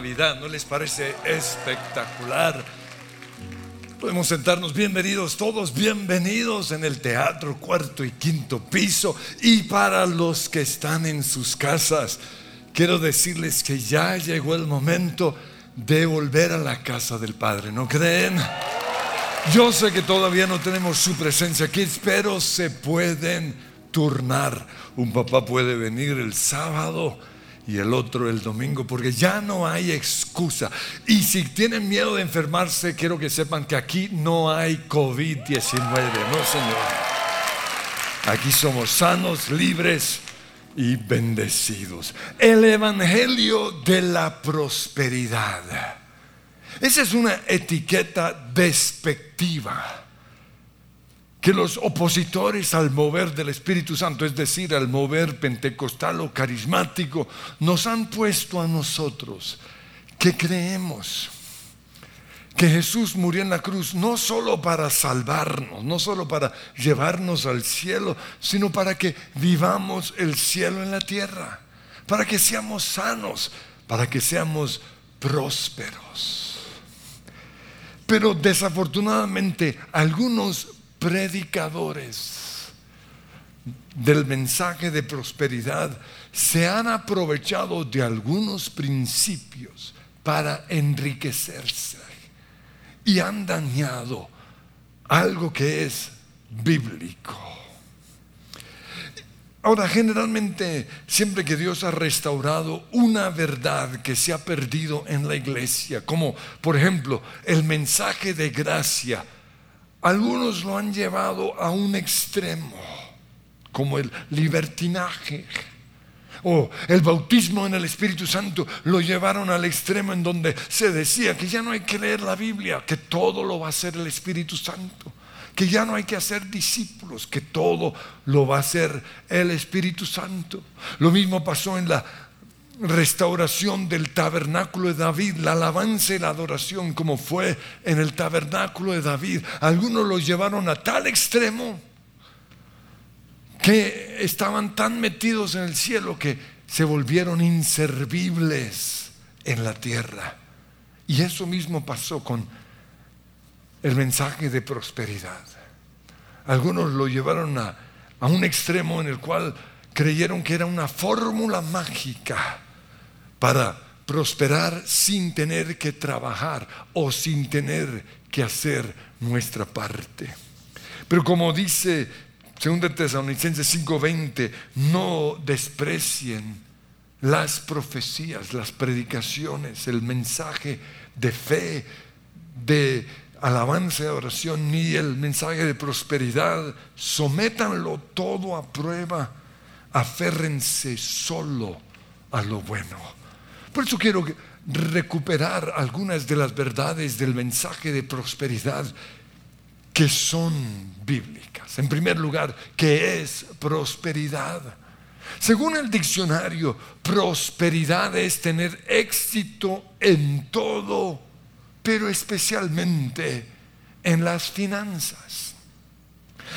¿no les parece espectacular? Podemos sentarnos, bienvenidos todos, bienvenidos en el teatro cuarto y quinto piso y para los que están en sus casas, quiero decirles que ya llegó el momento de volver a la casa del Padre, ¿no creen? Yo sé que todavía no tenemos su presencia aquí, pero se pueden turnar. Un papá puede venir el sábado y el otro el domingo, porque ya no hay excusa. Y si tienen miedo de enfermarse, quiero que sepan que aquí no hay COVID-19, no señor. Aquí somos sanos, libres y bendecidos. El Evangelio de la Prosperidad. Esa es una etiqueta despectiva que los opositores al mover del Espíritu Santo, es decir, al mover pentecostal o carismático, nos han puesto a nosotros que creemos que Jesús murió en la cruz no solo para salvarnos, no solo para llevarnos al cielo, sino para que vivamos el cielo en la tierra, para que seamos sanos, para que seamos prósperos. Pero desafortunadamente algunos predicadores del mensaje de prosperidad se han aprovechado de algunos principios para enriquecerse y han dañado algo que es bíblico. Ahora, generalmente, siempre que Dios ha restaurado una verdad que se ha perdido en la iglesia, como por ejemplo el mensaje de gracia, algunos lo han llevado a un extremo, como el libertinaje. O el bautismo en el Espíritu Santo lo llevaron al extremo en donde se decía que ya no hay que leer la Biblia, que todo lo va a hacer el Espíritu Santo, que ya no hay que hacer discípulos, que todo lo va a hacer el Espíritu Santo. Lo mismo pasó en la restauración del tabernáculo de David, la alabanza y la adoración como fue en el tabernáculo de David. Algunos lo llevaron a tal extremo que estaban tan metidos en el cielo que se volvieron inservibles en la tierra. Y eso mismo pasó con el mensaje de prosperidad. Algunos lo llevaron a, a un extremo en el cual creyeron que era una fórmula mágica para prosperar sin tener que trabajar o sin tener que hacer nuestra parte. Pero como dice 2 Tesalonicenses 5:20, no desprecien las profecías, las predicaciones, el mensaje de fe, de alabanza y oración, ni el mensaje de prosperidad. Sométanlo todo a prueba, aférrense solo a lo bueno. Por eso quiero recuperar algunas de las verdades del mensaje de prosperidad que son bíblicas. En primer lugar, ¿qué es prosperidad? Según el diccionario, prosperidad es tener éxito en todo, pero especialmente en las finanzas.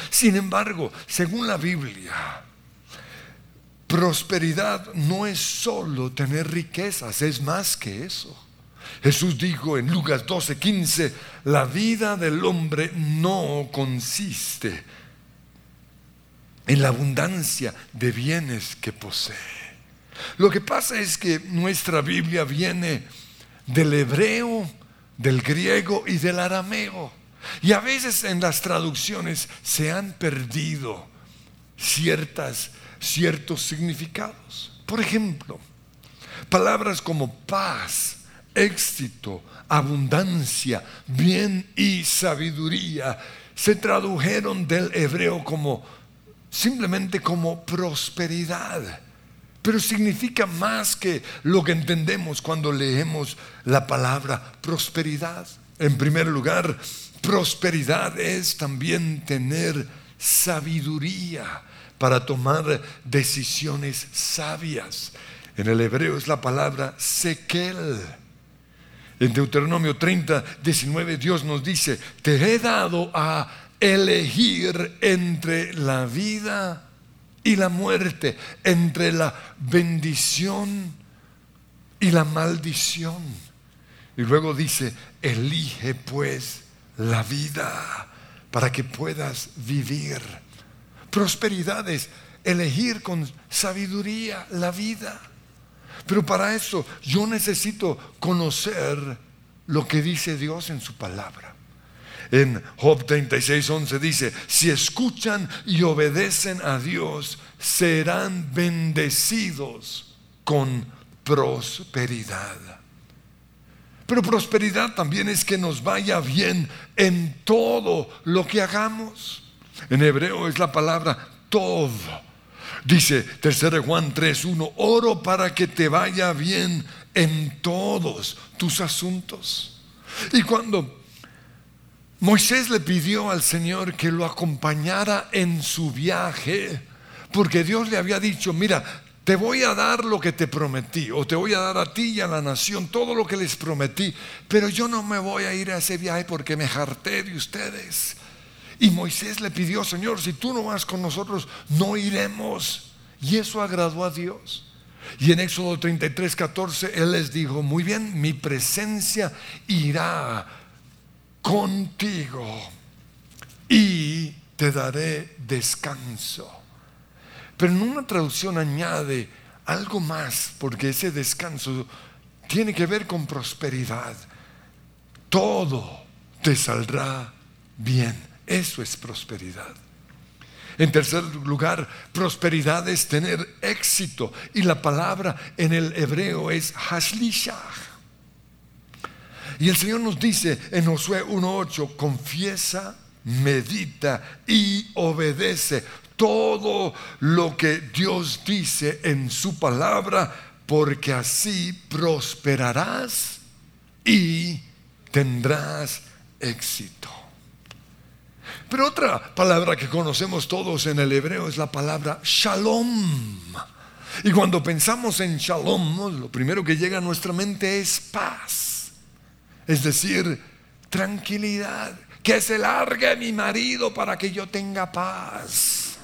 Sin embargo, según la Biblia, Prosperidad no es solo tener riquezas, es más que eso. Jesús dijo en Lucas 12:15, la vida del hombre no consiste en la abundancia de bienes que posee. Lo que pasa es que nuestra Biblia viene del hebreo, del griego y del arameo. Y a veces en las traducciones se han perdido ciertas ciertos significados. Por ejemplo, palabras como paz, éxito, abundancia, bien y sabiduría se tradujeron del hebreo como simplemente como prosperidad. Pero significa más que lo que entendemos cuando leemos la palabra prosperidad. En primer lugar, prosperidad es también tener sabiduría para tomar decisiones sabias. En el hebreo es la palabra sekel. En Deuteronomio 30, 19, Dios nos dice, te he dado a elegir entre la vida y la muerte, entre la bendición y la maldición. Y luego dice, elige pues la vida para que puedas vivir. Prosperidad es elegir con sabiduría la vida. Pero para eso yo necesito conocer lo que dice Dios en su palabra. En Job 36, 11 dice, si escuchan y obedecen a Dios, serán bendecidos con prosperidad. Pero prosperidad también es que nos vaya bien en todo lo que hagamos. En hebreo es la palabra todo. Dice 3 Juan 3:1, oro para que te vaya bien en todos tus asuntos. Y cuando Moisés le pidió al Señor que lo acompañara en su viaje, porque Dios le había dicho, mira, te voy a dar lo que te prometí, o te voy a dar a ti y a la nación todo lo que les prometí, pero yo no me voy a ir a ese viaje porque me harté de ustedes. Y Moisés le pidió, Señor, si tú no vas con nosotros, no iremos. Y eso agradó a Dios. Y en Éxodo 33, 14, Él les dijo, muy bien, mi presencia irá contigo y te daré descanso. Pero en una traducción añade algo más, porque ese descanso tiene que ver con prosperidad. Todo te saldrá bien. Eso es prosperidad. En tercer lugar, prosperidad es tener éxito. Y la palabra en el hebreo es hashlishah. Y el Señor nos dice en Josué 1.8, confiesa, medita y obedece todo lo que Dios dice en su palabra, porque así prosperarás y tendrás éxito. Pero otra palabra que conocemos todos en el hebreo es la palabra shalom. Y cuando pensamos en shalom, lo primero que llega a nuestra mente es paz. Es decir, tranquilidad. Que se largue mi marido para que yo tenga paz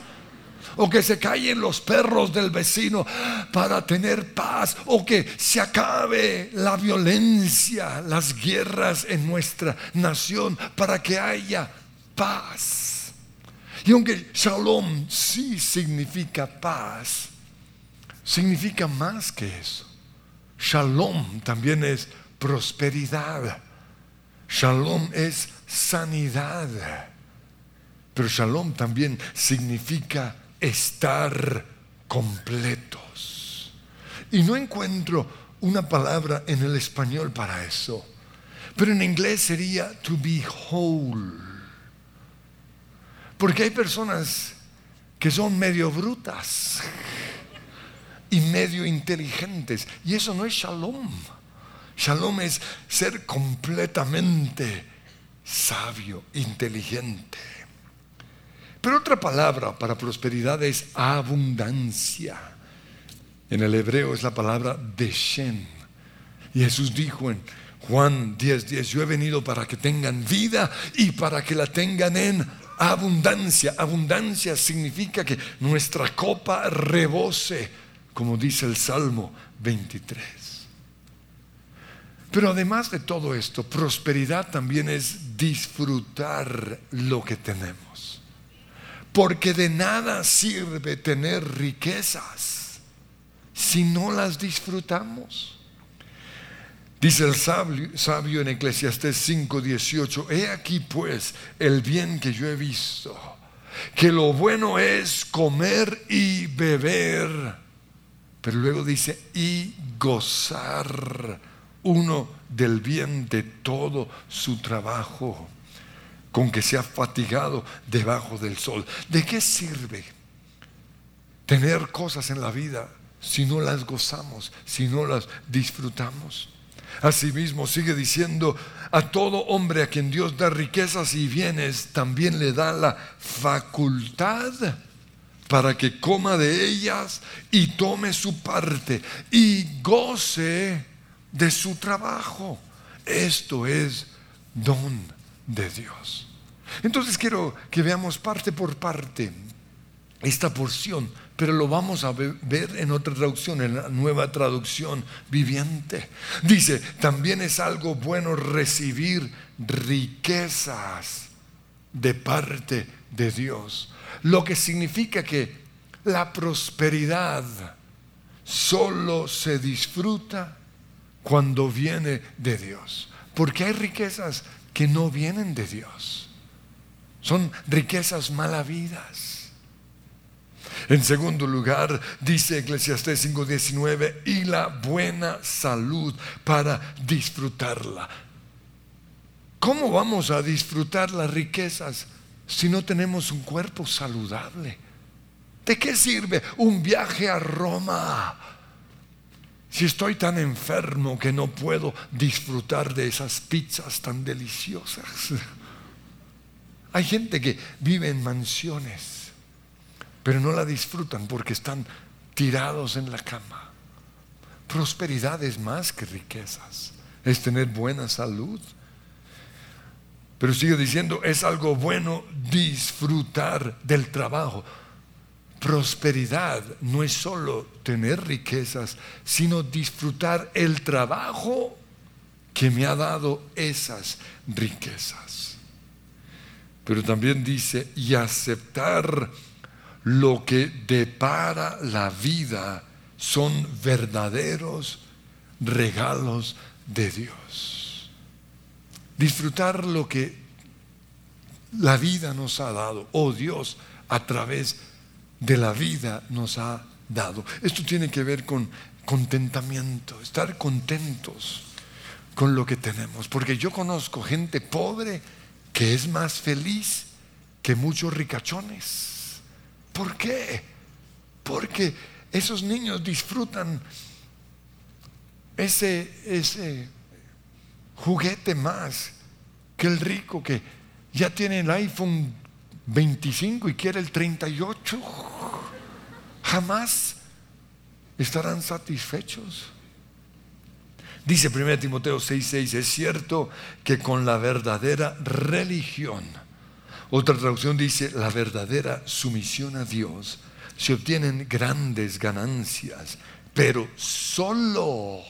o que se callen los perros del vecino para tener paz, o que se acabe la violencia, las guerras en nuestra nación para que haya paz. Y aunque shalom sí significa paz, significa más que eso. Shalom también es prosperidad. Shalom es sanidad. Pero shalom también significa estar completos. Y no encuentro una palabra en el español para eso, pero en inglés sería to be whole. Porque hay personas que son medio brutas y medio inteligentes, y eso no es shalom. Shalom es ser completamente sabio, inteligente. Pero otra palabra para prosperidad es abundancia. En el hebreo es la palabra deshen. Jesús dijo en Juan 10:10, 10, yo he venido para que tengan vida y para que la tengan en abundancia. Abundancia significa que nuestra copa rebose, como dice el Salmo 23. Pero además de todo esto, prosperidad también es disfrutar lo que tenemos. Porque de nada sirve tener riquezas si no las disfrutamos. Dice el sabio, en Eclesiastés 5:18, he aquí pues el bien que yo he visto, que lo bueno es comer y beber, pero luego dice, y gozar uno del bien de todo su trabajo con que se ha fatigado debajo del sol. ¿De qué sirve tener cosas en la vida si no las gozamos, si no las disfrutamos? Asimismo, sigue diciendo, a todo hombre a quien Dios da riquezas y bienes, también le da la facultad para que coma de ellas y tome su parte y goce de su trabajo. Esto es don de Dios. Entonces quiero que veamos parte por parte esta porción pero lo vamos a ver en otra traducción, en la nueva traducción viviente. Dice, también es algo bueno recibir riquezas de parte de Dios, lo que significa que la prosperidad solo se disfruta cuando viene de Dios, porque hay riquezas que no vienen de Dios, son riquezas malavidas en segundo lugar, dice Eclesiastés 5:19, y la buena salud para disfrutarla. ¿Cómo vamos a disfrutar las riquezas si no tenemos un cuerpo saludable? ¿De qué sirve un viaje a Roma? Si estoy tan enfermo que no puedo disfrutar de esas pizzas tan deliciosas. Hay gente que vive en mansiones pero no la disfrutan porque están tirados en la cama. Prosperidad es más que riquezas, es tener buena salud. Pero sigue diciendo, es algo bueno disfrutar del trabajo. Prosperidad no es solo tener riquezas, sino disfrutar el trabajo que me ha dado esas riquezas. Pero también dice, y aceptar lo que depara la vida son verdaderos regalos de Dios. Disfrutar lo que la vida nos ha dado, oh Dios, a través de la vida nos ha dado. Esto tiene que ver con contentamiento, estar contentos con lo que tenemos, porque yo conozco gente pobre que es más feliz que muchos ricachones. ¿Por qué? Porque esos niños disfrutan ese, ese juguete más que el rico que ya tiene el iPhone 25 y quiere el 38. Jamás estarán satisfechos. Dice 1 Timoteo 6:6, es cierto que con la verdadera religión, otra traducción dice, la verdadera sumisión a Dios se obtienen grandes ganancias, pero solo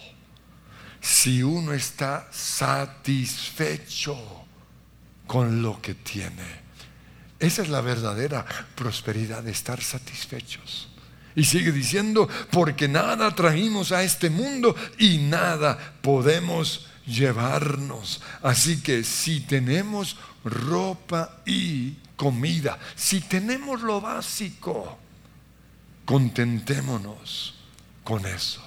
si uno está satisfecho con lo que tiene. Esa es la verdadera prosperidad, estar satisfechos. Y sigue diciendo, porque nada trajimos a este mundo y nada podemos llevarnos. Así que si tenemos ropa y comida, si tenemos lo básico, contentémonos con eso.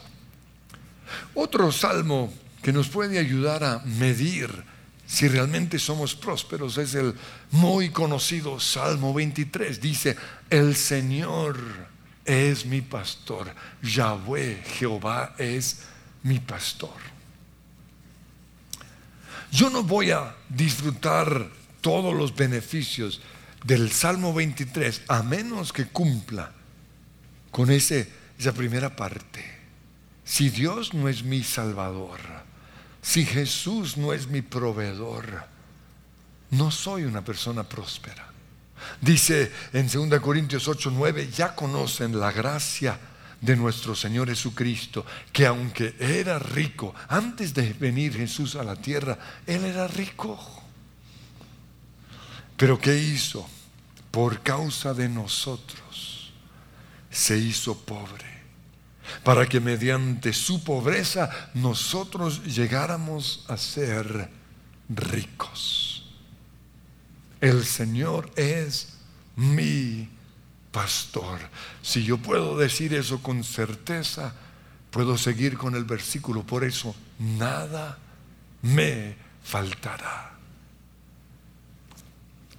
Otro salmo que nos puede ayudar a medir si realmente somos prósperos es el muy conocido Salmo 23. Dice, el Señor es mi pastor, Yahweh, Jehová es mi pastor. Yo no voy a disfrutar todos los beneficios del Salmo 23 a menos que cumpla con ese, esa primera parte. Si Dios no es mi salvador, si Jesús no es mi proveedor, no soy una persona próspera. Dice en 2 Corintios 8, 9, ya conocen la gracia de nuestro Señor Jesucristo, que aunque era rico, antes de venir Jesús a la tierra, Él era rico. Pero ¿qué hizo? Por causa de nosotros se hizo pobre, para que mediante su pobreza nosotros llegáramos a ser ricos. El Señor es mi pastor. Si yo puedo decir eso con certeza, puedo seguir con el versículo. Por eso, nada me faltará.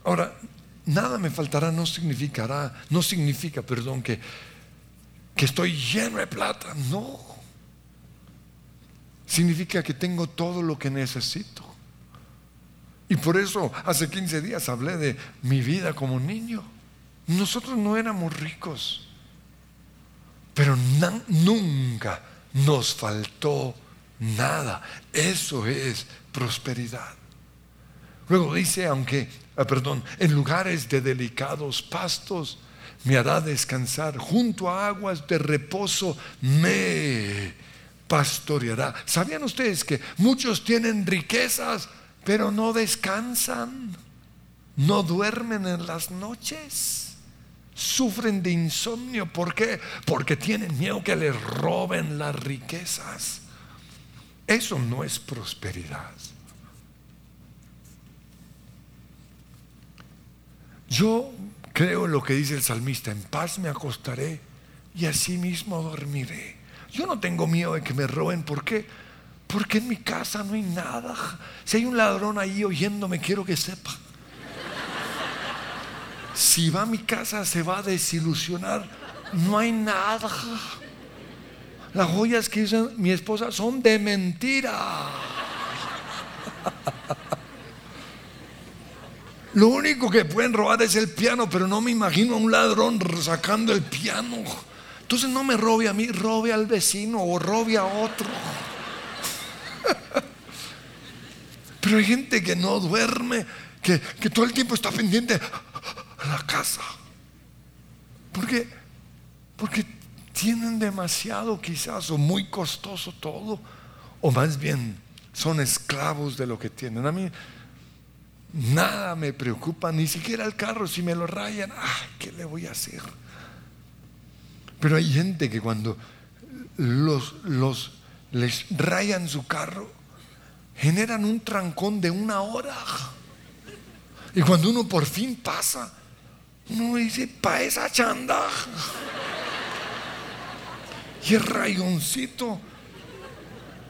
Ahora, nada me faltará no significará, no significa, perdón, que, que estoy lleno de plata. No. significa que tengo todo lo que necesito. Y por eso hace 15 días hablé de mi vida como niño. Nosotros no éramos ricos, pero nunca nos faltó nada. Eso es prosperidad. Luego dice, aunque, ah, perdón, en lugares de delicados pastos me hará descansar, junto a aguas de reposo me pastoreará. ¿Sabían ustedes que muchos tienen riquezas, pero no descansan? No duermen en las noches. Sufren de insomnio. ¿Por qué? Porque tienen miedo que les roben las riquezas. Eso no es prosperidad. Yo creo en lo que dice el salmista, en paz me acostaré y así mismo dormiré. Yo no tengo miedo de que me roben, ¿por qué? Porque en mi casa no hay nada. Si hay un ladrón ahí oyéndome, quiero que sepa. Si va a mi casa se va a desilusionar. No hay nada. Las joyas que hizo mi esposa son de mentira. Lo único que pueden robar es el piano, pero no me imagino a un ladrón sacando el piano. Entonces no me robe a mí, robe al vecino o robe a otro. Pero hay gente que no duerme, que, que todo el tiempo está pendiente a la casa. ¿Por qué? Porque tienen demasiado quizás o muy costoso todo, o más bien son esclavos de lo que tienen. A mí nada me preocupa, ni siquiera el carro, si me lo rayan, ah, ¿qué le voy a hacer? Pero hay gente que cuando los, los les rayan su carro, generan un trancón de una hora. Y cuando uno por fin pasa, uno dice, pa' esa chanda. Y el rayoncito.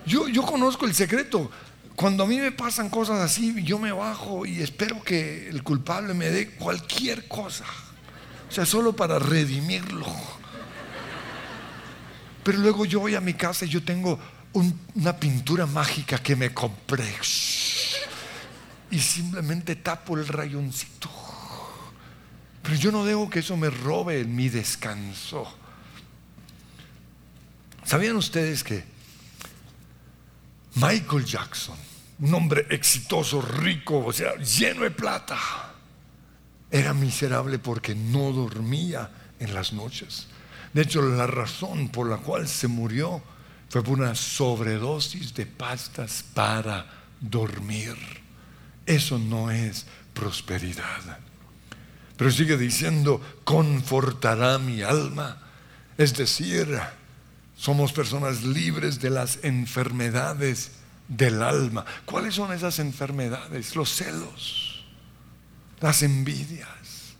Yo, yo conozco el secreto. Cuando a mí me pasan cosas así, yo me bajo y espero que el culpable me dé cualquier cosa. O sea, solo para redimirlo. Pero luego yo voy a mi casa y yo tengo una pintura mágica que me compré. Y simplemente tapo el rayoncito. Pero yo no dejo que eso me robe mi descanso. ¿Sabían ustedes que Michael Jackson, un hombre exitoso, rico, o sea, lleno de plata, era miserable porque no dormía en las noches? De hecho, la razón por la cual se murió fue por una sobredosis de pastas para dormir. Eso no es prosperidad. Pero sigue diciendo, confortará mi alma. Es decir, somos personas libres de las enfermedades del alma. ¿Cuáles son esas enfermedades? Los celos, las envidias,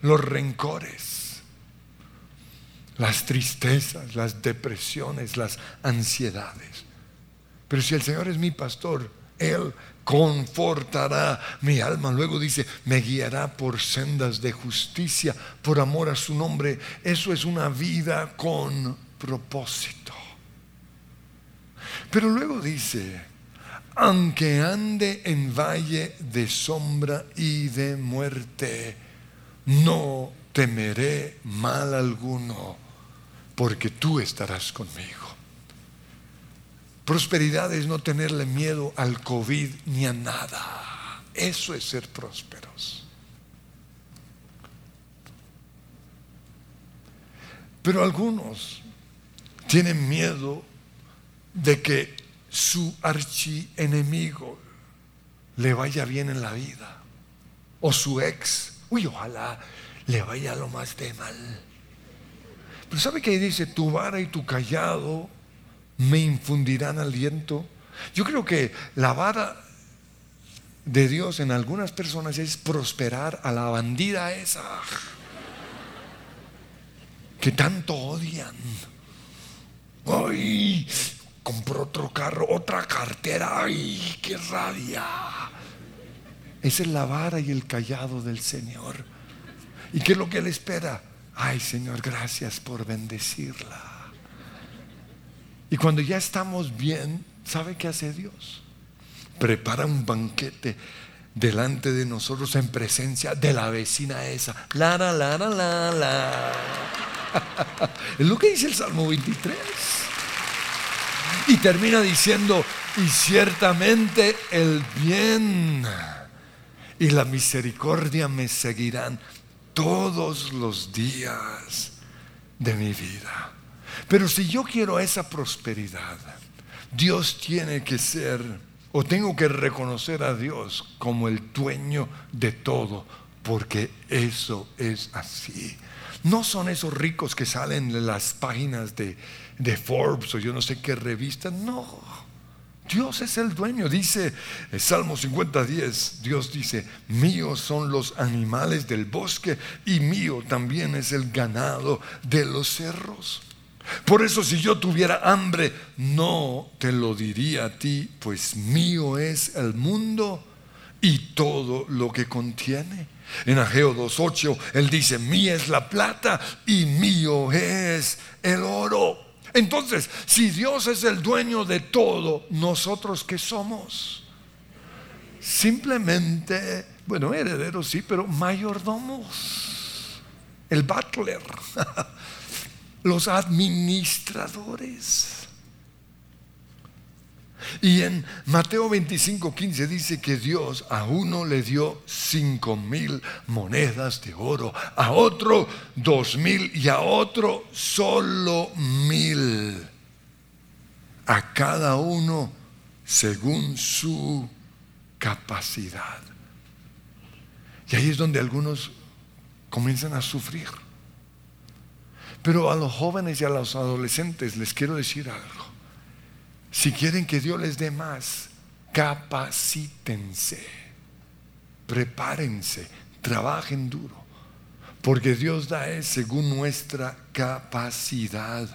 los rencores, las tristezas, las depresiones, las ansiedades. Pero si el Señor es mi pastor, Él confortará mi alma. Luego dice, me guiará por sendas de justicia, por amor a su nombre. Eso es una vida con propósito. Pero luego dice, aunque ande en valle de sombra y de muerte, no temeré mal alguno, porque tú estarás conmigo. Prosperidad es no tenerle miedo al COVID ni a nada. Eso es ser prósperos. Pero algunos tienen miedo de que su archienemigo le vaya bien en la vida. O su ex, uy, ojalá le vaya lo más de mal. Pero ¿sabe qué dice? Tu vara y tu callado me infundirán aliento. Yo creo que la vara de Dios en algunas personas es prosperar a la bandida esa que tanto odian. ¡Ay! Compró otro carro, otra cartera. ¡Ay! ¡Qué rabia! Esa es la vara y el callado del Señor. ¿Y qué es lo que Él espera? Ay, Señor, gracias por bendecirla. Y cuando ya estamos bien, ¿Sabe qué hace Dios? Prepara un banquete delante de nosotros en presencia de la vecina esa. La, la, la, la, la, la. Es lo que dice el Salmo 23. Y termina diciendo, y ciertamente el bien y la misericordia me seguirán todos los días de mi vida. Pero si yo quiero esa prosperidad, Dios tiene que ser, o tengo que reconocer a Dios como el dueño de todo, porque eso es así. No son esos ricos que salen en las páginas de, Forbes o yo no sé qué revista, no. Dios es el dueño, dice el Salmo 50:10, Dios dice, míos son los animales del bosque y mío también es el ganado de los cerros. Por eso si yo tuviera hambre, no te lo diría a ti, pues mío es el mundo y todo lo que contiene. En Ageo 2.8, él dice, mía es la plata y mío es el oro. Entonces, si Dios es el dueño de todo, ¿nosotros qué somos? Simplemente, bueno, herederos sí, pero mayordomos. El butler, los administradores. Y en Mateo 25, 15 dice que Dios a uno le dio cinco mil monedas de oro, a otro dos mil y a otro solo mil. A cada uno según su capacidad. Y ahí es donde algunos comienzan a sufrir. Pero a los jóvenes y a los adolescentes les quiero decir algo. Si quieren que Dios les dé más, capacítense, prepárense, trabajen duro, porque Dios da es según nuestra capacidad.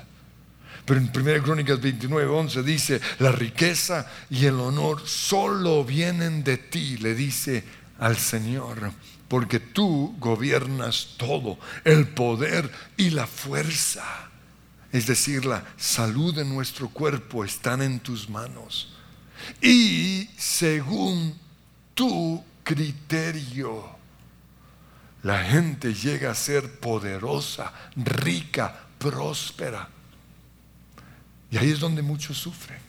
Pero en 1 Crónicas 29, 11 dice, la riqueza y el honor solo vienen de ti, le dice al Señor, porque tú gobiernas todo, el poder y la fuerza es decir, la salud de nuestro cuerpo, están en tus manos. Y según tu criterio, la gente llega a ser poderosa, rica, próspera. Y ahí es donde muchos sufren.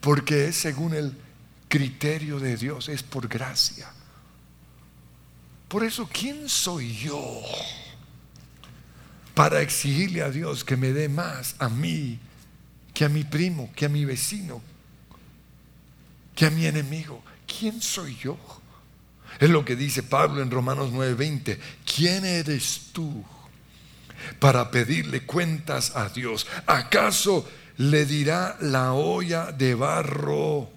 Porque es según el criterio de Dios, es por gracia. Por eso, ¿quién soy yo? Para exigirle a Dios que me dé más a mí que a mi primo, que a mi vecino, que a mi enemigo. ¿Quién soy yo? Es lo que dice Pablo en Romanos 9:20. ¿Quién eres tú para pedirle cuentas a Dios? ¿Acaso le dirá la olla de barro?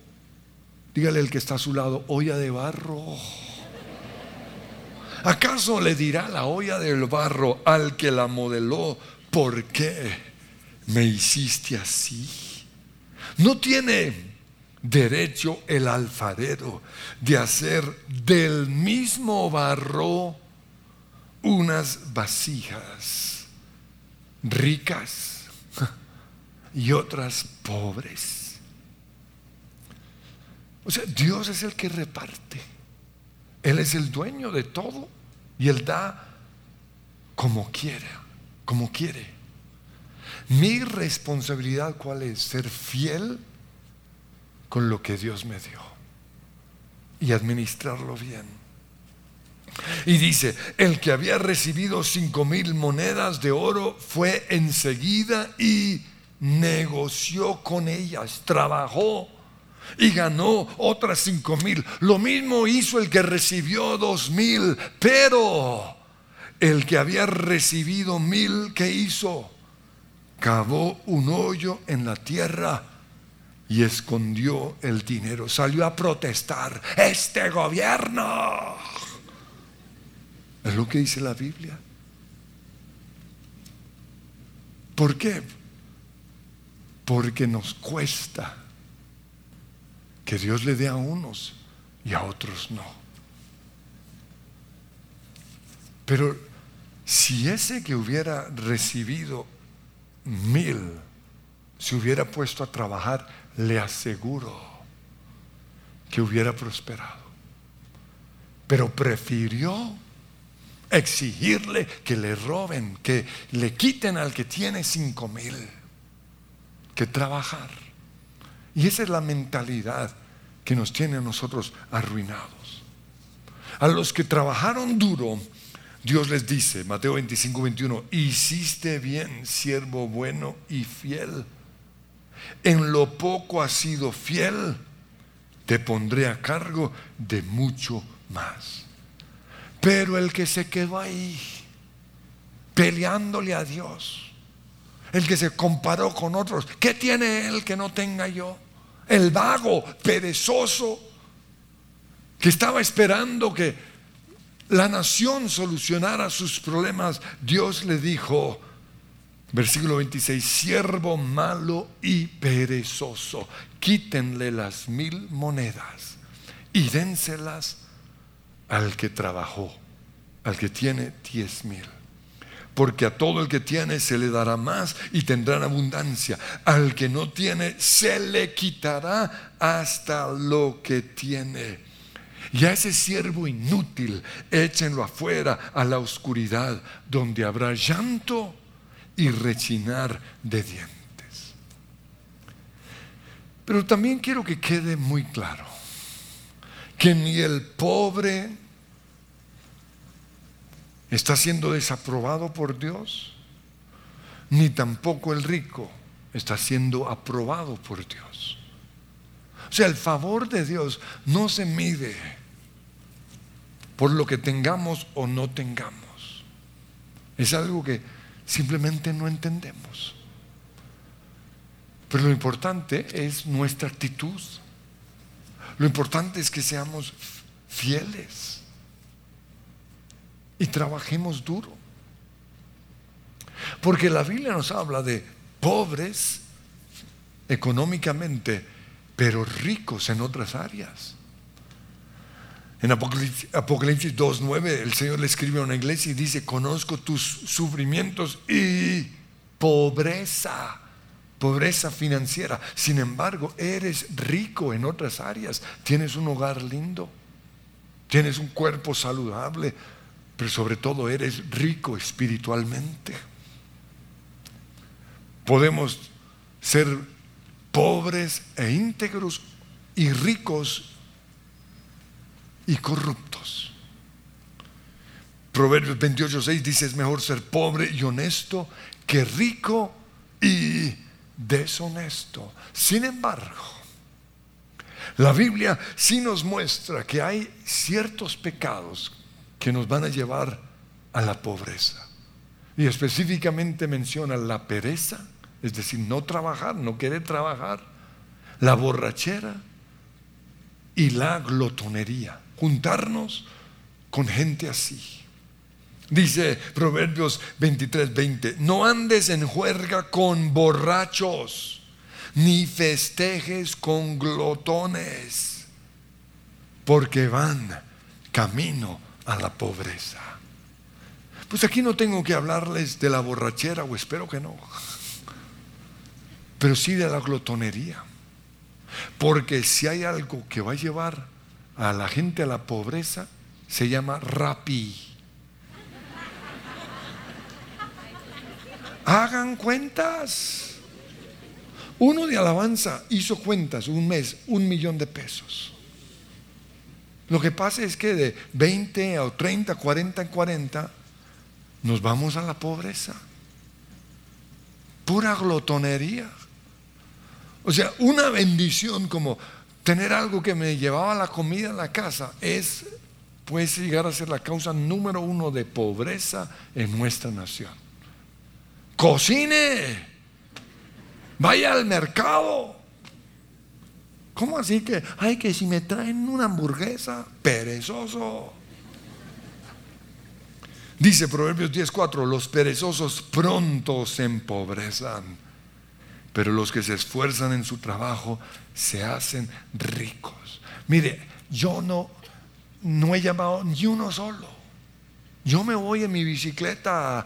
Dígale el que está a su lado, olla de barro. ¿Acaso le dirá la olla del barro al que la modeló, ¿por qué me hiciste así? No tiene derecho el alfarero de hacer del mismo barro unas vasijas ricas y otras pobres. O sea, Dios es el que reparte. Él es el dueño de todo y Él da como quiere, como quiere. Mi responsabilidad cuál es? Ser fiel con lo que Dios me dio y administrarlo bien. Y dice, el que había recibido cinco mil monedas de oro fue enseguida y negoció con ellas, trabajó y ganó otras cinco mil. Lo mismo hizo el que recibió dos mil, pero el que había recibido mil, ¿qué hizo? Cavó un hoyo en la tierra y escondió el dinero. Salió a protestar, este gobierno. Es lo que dice la Biblia. ¿Por qué? Porque nos cuesta que Dios le dé a unos y a otros no. Pero si ese que hubiera recibido mil se hubiera puesto a trabajar, le aseguro que hubiera prosperado. Pero prefirió exigirle que le roben, que le quiten al que tiene cinco mil, que trabajar. Y esa es la mentalidad que nos tiene a nosotros arruinados. A los que trabajaron duro, Dios les dice, Mateo 25, 21, hiciste bien, siervo bueno y fiel. En lo poco has sido fiel, te pondré a cargo de mucho más. Pero el que se quedó ahí, peleándole a Dios, el que se comparó con otros, ¿qué tiene él que no tenga yo? El vago, perezoso, que estaba esperando que la nación solucionara sus problemas, Dios le dijo, versículo 26, siervo malo y perezoso, quítenle las mil monedas y dénselas al que trabajó, al que tiene diez mil. Porque a todo el que tiene se le dará más y tendrán abundancia. Al que no tiene se le quitará hasta lo que tiene. Y a ese siervo inútil, échenlo afuera a la oscuridad, donde habrá llanto y rechinar de dientes. Pero también quiero que quede muy claro que ni el pobre está siendo desaprobado por Dios, ni tampoco el rico está siendo aprobado por Dios. O sea, el favor de Dios no se mide por lo que tengamos o no tengamos. Es algo que simplemente no entendemos. Pero lo importante es nuestra actitud. Lo importante es que seamos fieles y trabajemos duro. Porque la Biblia nos habla de pobres económicamente, pero ricos en otras áreas. En Apocalipsis, Apocalipsis 2.9 el Señor le escribe a una iglesia y dice, conozco tus sufrimientos y pobreza, pobreza financiera. Sin embargo, eres rico en otras áreas. Tienes un hogar lindo, tienes un cuerpo saludable, pero sobre todo eres rico espiritualmente. Podemos ser pobres e íntegros y ricos y corruptos. Proverbios 28, 6 dice, es mejor ser pobre y honesto que rico y deshonesto. Sin embargo, la Biblia sí nos muestra que hay ciertos pecados que nos van a llevar a la pobreza. Y específicamente menciona la pereza, es decir, no trabajar, no querer trabajar, la borrachera y la glotonería juntarnos con gente así. Dice Proverbios 23, 20, no andes en juerga con borrachos, ni festejes con glotones, porque van camino a la pobreza. Pues aquí no tengo que hablarles de la borrachera, o espero que no, pero sí de la glotonería. Porque si hay algo que va a llevar a la gente a la pobreza se llama rapi. Hagan cuentas. Uno de alabanza hizo cuentas un mes, un millón de pesos. Lo que pasa es que de 20 o 30, 40 en 40 nos vamos a la pobreza. Pura glotonería. O sea, una bendición como tener algo que me llevaba la comida a la casa es, puede llegar a ser la causa número uno de pobreza en nuestra nación. Cocine, vaya al mercado. ¿Cómo así que, ay, que si me traen una hamburguesa, perezoso? Dice Proverbios 10:4, los perezosos pronto se empobrezan pero los que se esfuerzan en su trabajo se hacen ricos. Mire, yo no, no he llamado ni uno solo. Yo me voy en mi bicicleta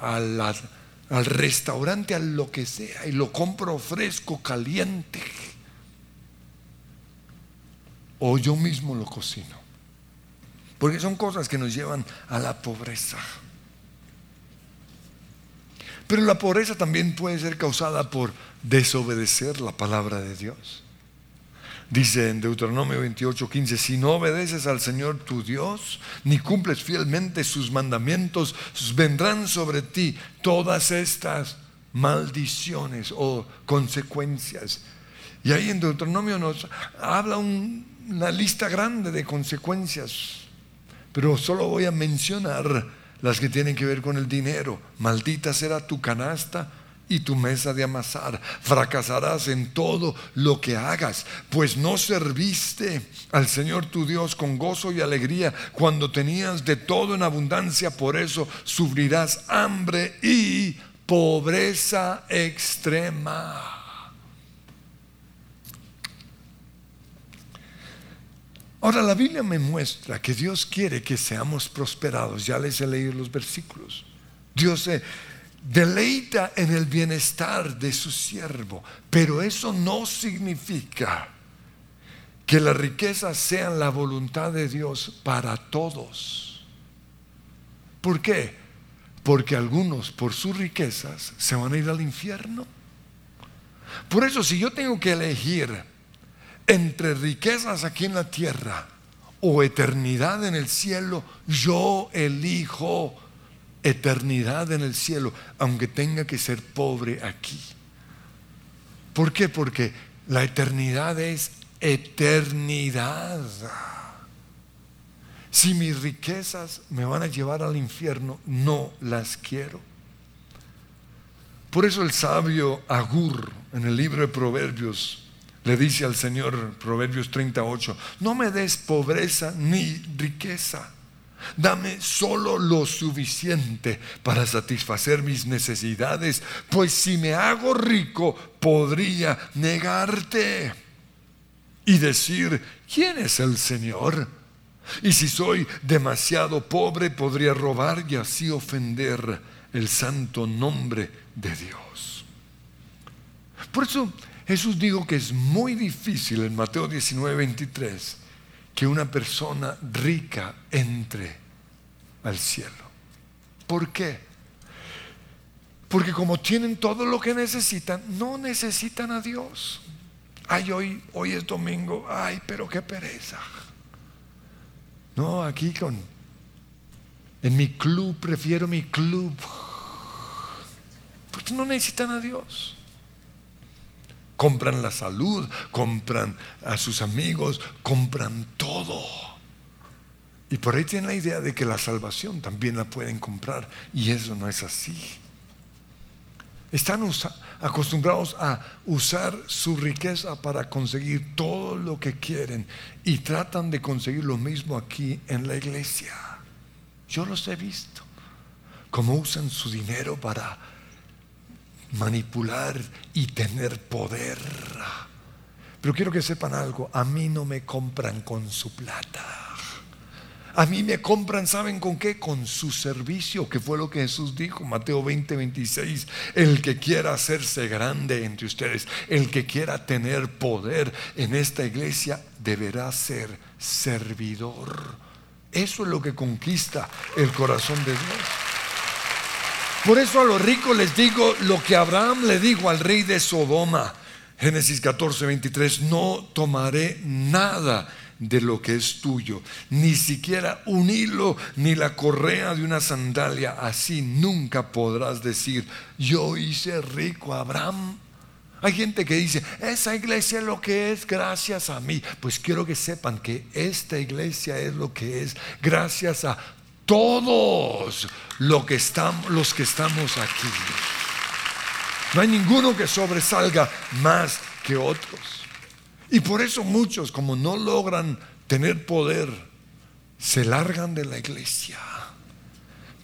al restaurante, a lo que sea, y lo compro fresco, caliente. O yo mismo lo cocino. Porque son cosas que nos llevan a la pobreza. Pero la pobreza también puede ser causada por desobedecer la palabra de Dios. Dice en Deuteronomio 28, 15, si no obedeces al Señor tu Dios, ni cumples fielmente sus mandamientos, vendrán sobre ti todas estas maldiciones o consecuencias. Y ahí en Deuteronomio nos habla una lista grande de consecuencias, pero solo voy a mencionar las que tienen que ver con el dinero. Maldita será tu canasta y tu mesa de amasar. Fracasarás en todo lo que hagas, pues no serviste al Señor tu Dios con gozo y alegría cuando tenías de todo en abundancia. Por eso sufrirás hambre y pobreza extrema. Ahora la Biblia me muestra que Dios quiere que seamos prosperados. Ya les he leído los versículos. Dios se deleita en el bienestar de su siervo, pero eso no significa que las riquezas sean la voluntad de Dios para todos. ¿Por qué? Porque algunos por sus riquezas se van a ir al infierno. Por eso si yo tengo que elegir entre riquezas aquí en la tierra o eternidad en el cielo, yo elijo eternidad en el cielo, aunque tenga que ser pobre aquí. ¿Por qué? Porque la eternidad es eternidad. Si mis riquezas me van a llevar al infierno, no las quiero. Por eso el sabio Agur en el libro de Proverbios le dice al Señor, Proverbios 38, no me des pobreza ni riqueza Dame solo lo suficiente para satisfacer mis necesidades, pues si me hago rico podría negarte y decir, ¿quién es el Señor? Y si soy demasiado pobre podría robar y así ofender el santo nombre de Dios. Por eso Jesús dijo que es muy difícil en Mateo 19, 23 que una persona rica entre al cielo. ¿Por qué? Porque como tienen todo lo que necesitan, no necesitan a Dios. Ay, hoy, hoy es domingo, ay, pero qué pereza. No, aquí con, en mi club, prefiero mi club. Porque no necesitan a Dios compran la salud, compran a sus amigos, compran todo. Y por ahí tienen la idea de que la salvación también la pueden comprar y eso no es así. Están acostumbrados a usar su riqueza para conseguir todo lo que quieren y tratan de conseguir lo mismo aquí en la iglesia. Yo los he visto, cómo usan su dinero para manipular y tener poder. Pero quiero que sepan algo, a mí no me compran con su plata. A mí me compran, ¿saben con qué? Con su servicio, que fue lo que Jesús dijo, Mateo 20, 26. El que quiera hacerse grande entre ustedes, el que quiera tener poder en esta iglesia, deberá ser servidor. Eso es lo que conquista el corazón de Dios. Por eso a los ricos les digo lo que Abraham le dijo al rey de Sodoma. Génesis 14, 23, no tomaré nada de lo que es tuyo, ni siquiera un hilo ni la correa de una sandalia. Así nunca podrás decir, yo hice rico a Abraham. Hay gente que dice, esa iglesia es lo que es gracias a mí. Pues quiero que sepan que esta iglesia es lo que es gracias a todos los que estamos, aquí. No hay ninguno que sobresalga más que otros. Y por eso muchos, como no logran tener poder, se largan de la iglesia.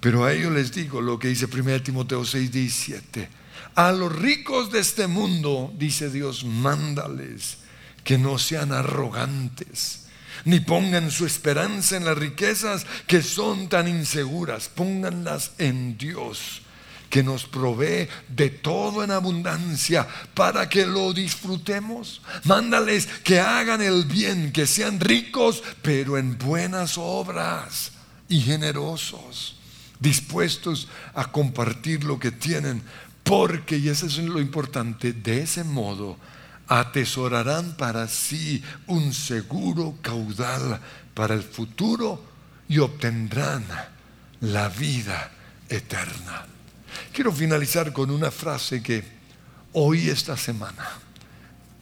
Pero a ellos les digo lo que dice 1 Timoteo 6, 17. A los ricos de este mundo, dice Dios, mándales que no sean arrogantes ni pongan su esperanza en las riquezas que son tan inseguras, pónganlas en Dios que nos provee de todo en abundancia para que lo disfrutemos. Mándales que hagan el bien, que sean ricos, pero en buenas obras y generosos, dispuestos a compartir lo que tienen, porque, y eso es lo importante, de ese modo atesorarán para sí un seguro caudal para el futuro y obtendrán la vida eterna. Quiero finalizar con una frase que oí esta semana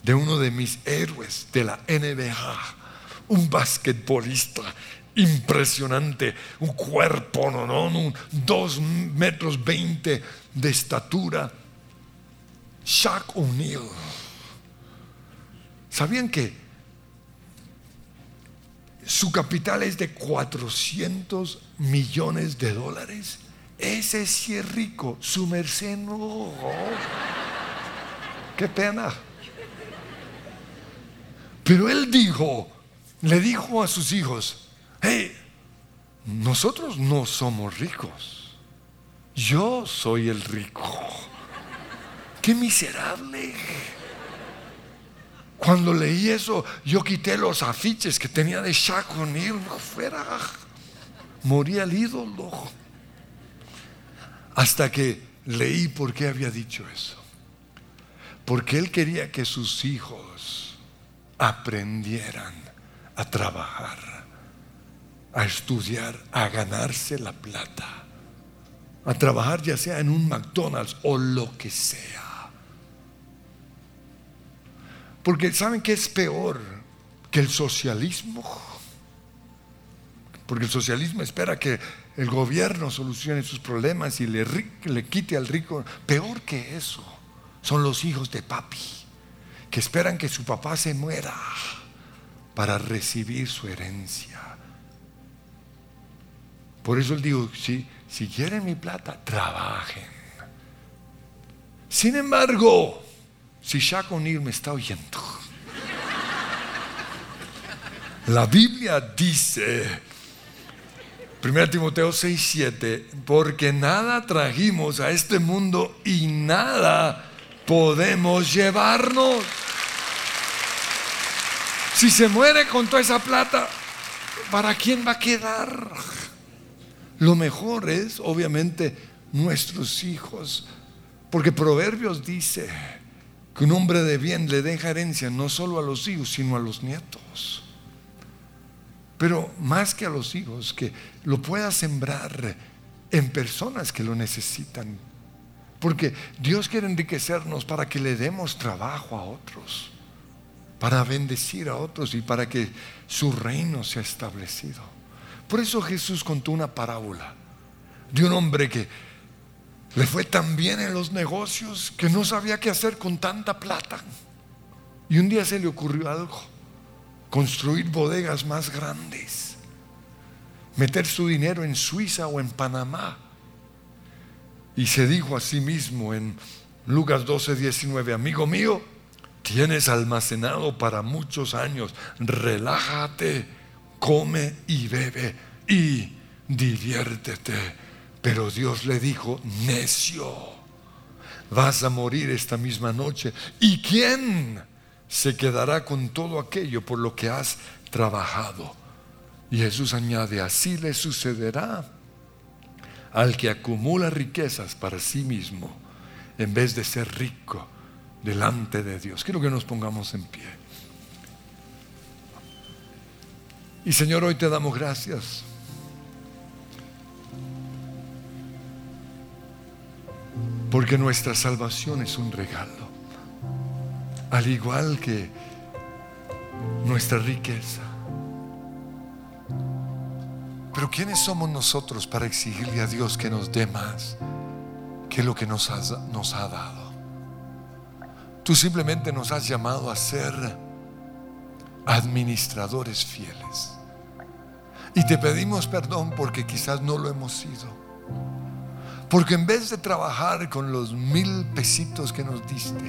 de uno de mis héroes de la NBA, un basquetbolista impresionante, un cuerpo, no, no, un dos metros veinte de estatura, Shaq O'Neal. ¿Sabían que su capital es de 400 millones de dólares? Ese sí es rico, su merced no. Qué pena. Pero él dijo, le dijo a sus hijos, hey, nosotros no somos ricos. Yo soy el rico. Qué miserable. Cuando leí eso, yo quité los afiches que tenía de Shaq O'Neal fuera. Moría el ídolo. Hasta que leí por qué había dicho eso. Porque él quería que sus hijos aprendieran a trabajar, a estudiar, a ganarse la plata, a trabajar ya sea en un McDonald's o lo que sea. Porque ¿saben qué es peor que el socialismo? Porque el socialismo espera que el gobierno solucione sus problemas y le, le, quite al rico. Peor que eso son los hijos de papi, que esperan que su papá se muera para recibir su herencia. Por eso él dijo, si, si quieren mi plata, trabajen. Sin embargo, si Shaq O'Neill me está oyendo, la Biblia dice 1 Timoteo 6, 7, porque nada trajimos a este mundo y nada podemos llevarnos. Si se muere con toda esa plata, ¿para quién va a quedar? Lo mejor es, obviamente, nuestros hijos, porque Proverbios dice que un hombre de bien le deja herencia no solo a los hijos, sino a los nietos pero más que a los hijos, que lo pueda sembrar en personas que lo necesitan. Porque Dios quiere enriquecernos para que le demos trabajo a otros, para bendecir a otros y para que su reino sea establecido. Por eso Jesús contó una parábola de un hombre que le fue tan bien en los negocios que no sabía qué hacer con tanta plata. Y un día se le ocurrió algo construir bodegas más grandes, meter su dinero en Suiza o en Panamá. Y se dijo a sí mismo en Lucas 12, 19, amigo mío, tienes almacenado para muchos años, relájate, come y bebe y diviértete. Pero Dios le dijo, necio, vas a morir esta misma noche. ¿Y quién? se quedará con todo aquello por lo que has trabajado. Y Jesús añade, así le sucederá al que acumula riquezas para sí mismo en vez de ser rico delante de Dios. Quiero que nos pongamos en pie. Y Señor, hoy te damos gracias. Porque nuestra salvación es un regalo al igual que nuestra riqueza. Pero ¿quiénes somos nosotros para exigirle a Dios que nos dé más que lo que nos, nos ha dado? Tú simplemente nos has llamado a ser administradores fieles. Y te pedimos perdón porque quizás no lo hemos sido. Porque en vez de trabajar con los mil pesitos que nos diste,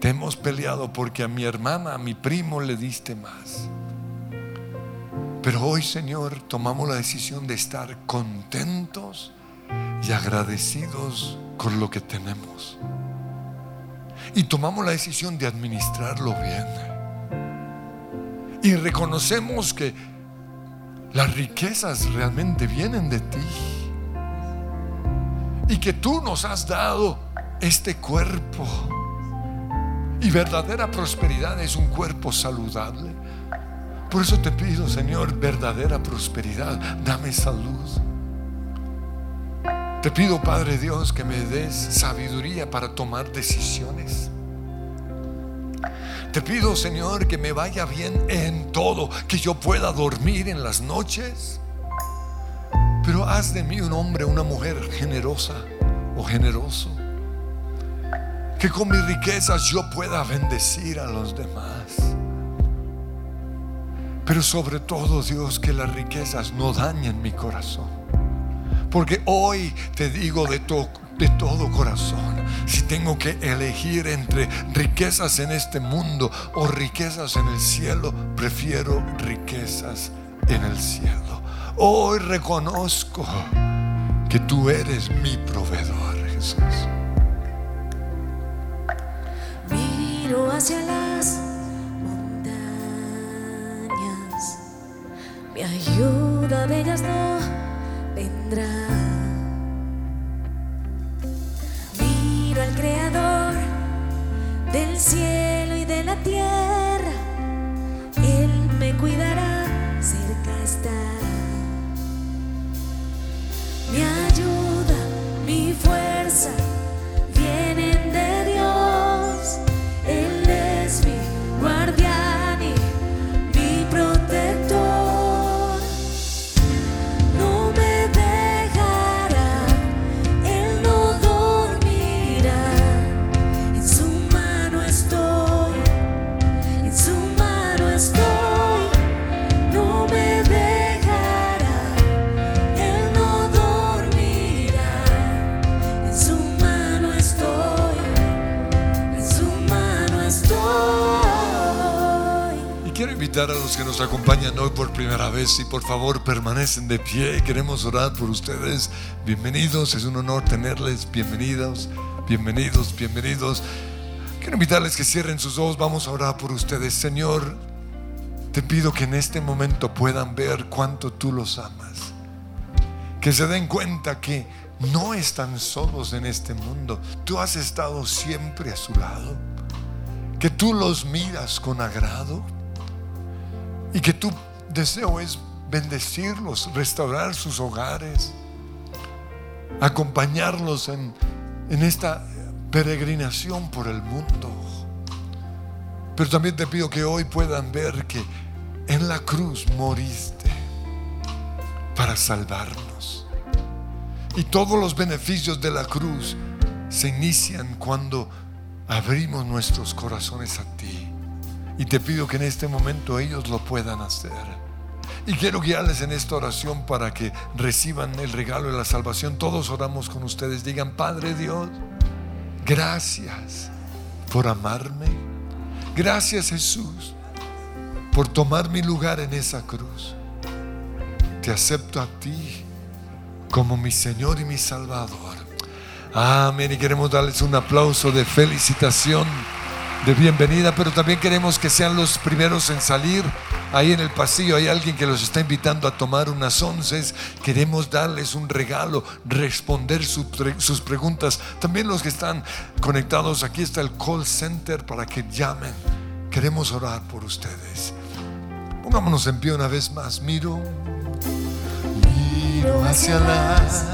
te hemos peleado porque a mi hermana, a mi primo le diste más. Pero hoy, Señor, tomamos la decisión de estar contentos y agradecidos con lo que tenemos. Y tomamos la decisión de administrarlo bien. Y reconocemos que las riquezas realmente vienen de ti. Y que tú nos has dado este cuerpo. Y verdadera prosperidad es un cuerpo saludable. Por eso te pido, Señor, verdadera prosperidad. Dame salud. Te pido, Padre Dios, que me des sabiduría para tomar decisiones. Te pido, Señor, que me vaya bien en todo, que yo pueda dormir en las noches. Pero haz de mí un hombre, una mujer generosa o generoso. Que con mis riquezas yo pueda bendecir a los demás. Pero sobre todo, Dios, que las riquezas no dañen mi corazón. Porque hoy te digo de, de todo corazón, si tengo que elegir entre riquezas en este mundo o riquezas en el cielo, prefiero riquezas en el cielo. Hoy reconozco que tú eres mi proveedor, Jesús. Miro hacia las mi ayuda de ellas no vendrá. Miro al Creador del cielo y de la tierra, a los que nos acompañan hoy por primera vez y por favor permanecen de pie. Queremos orar por ustedes. Bienvenidos, es un honor tenerles. Bienvenidos, bienvenidos, bienvenidos. Quiero invitarles que cierren sus ojos. Vamos a orar por ustedes. Señor, te pido que en este momento puedan ver cuánto tú los amas. Que se den cuenta que no están solos en este mundo. Tú has estado siempre a su lado. Que tú los miras con agrado y que tu deseo es bendecirlos, restaurar sus hogares, acompañarlos en, en esta peregrinación por el mundo. Pero también te pido que hoy puedan ver que en la cruz moriste para salvarnos. Y todos los beneficios de la cruz se inician cuando abrimos nuestros corazones a ti. Y te pido que en este momento ellos lo puedan hacer. Y quiero guiarles en esta oración para que reciban el regalo de la salvación. Todos oramos con ustedes. Digan, Padre Dios, gracias por amarme. Gracias Jesús por tomar mi lugar en esa cruz. Te acepto a ti como mi Señor y mi Salvador. Amén. Y queremos darles un aplauso de felicitación, de bienvenida, pero también queremos que sean los primeros en salir. Ahí en el pasillo hay alguien que los está invitando a tomar unas onces. Queremos darles un regalo, responder sus preguntas. También los que están conectados, aquí está el call center para que llamen. Queremos orar por ustedes. Pongámonos en pie una vez más. Miro, miro hacia las